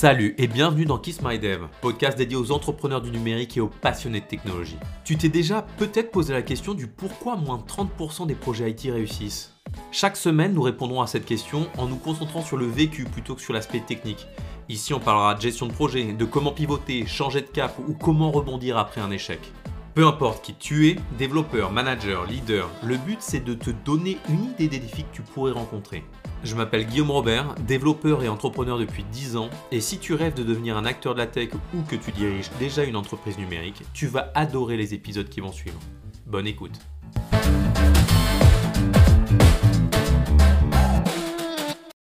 Salut et bienvenue dans Kiss My Dev, podcast dédié aux entrepreneurs du numérique et aux passionnés de technologie. Tu t'es déjà peut-être posé la question du pourquoi moins de 30% des projets IT réussissent Chaque semaine, nous répondrons à cette question en nous concentrant sur le vécu plutôt que sur l'aspect technique. Ici, on parlera de gestion de projet, de comment pivoter, changer de cap ou comment rebondir après un échec. Peu importe qui tu es, développeur, manager, leader, le but c'est de te donner une idée des défis que tu pourrais rencontrer. Je m'appelle Guillaume Robert, développeur et entrepreneur depuis 10 ans, et si tu rêves de devenir un acteur de la tech ou que tu diriges déjà une entreprise numérique, tu vas adorer les épisodes qui vont suivre. Bonne écoute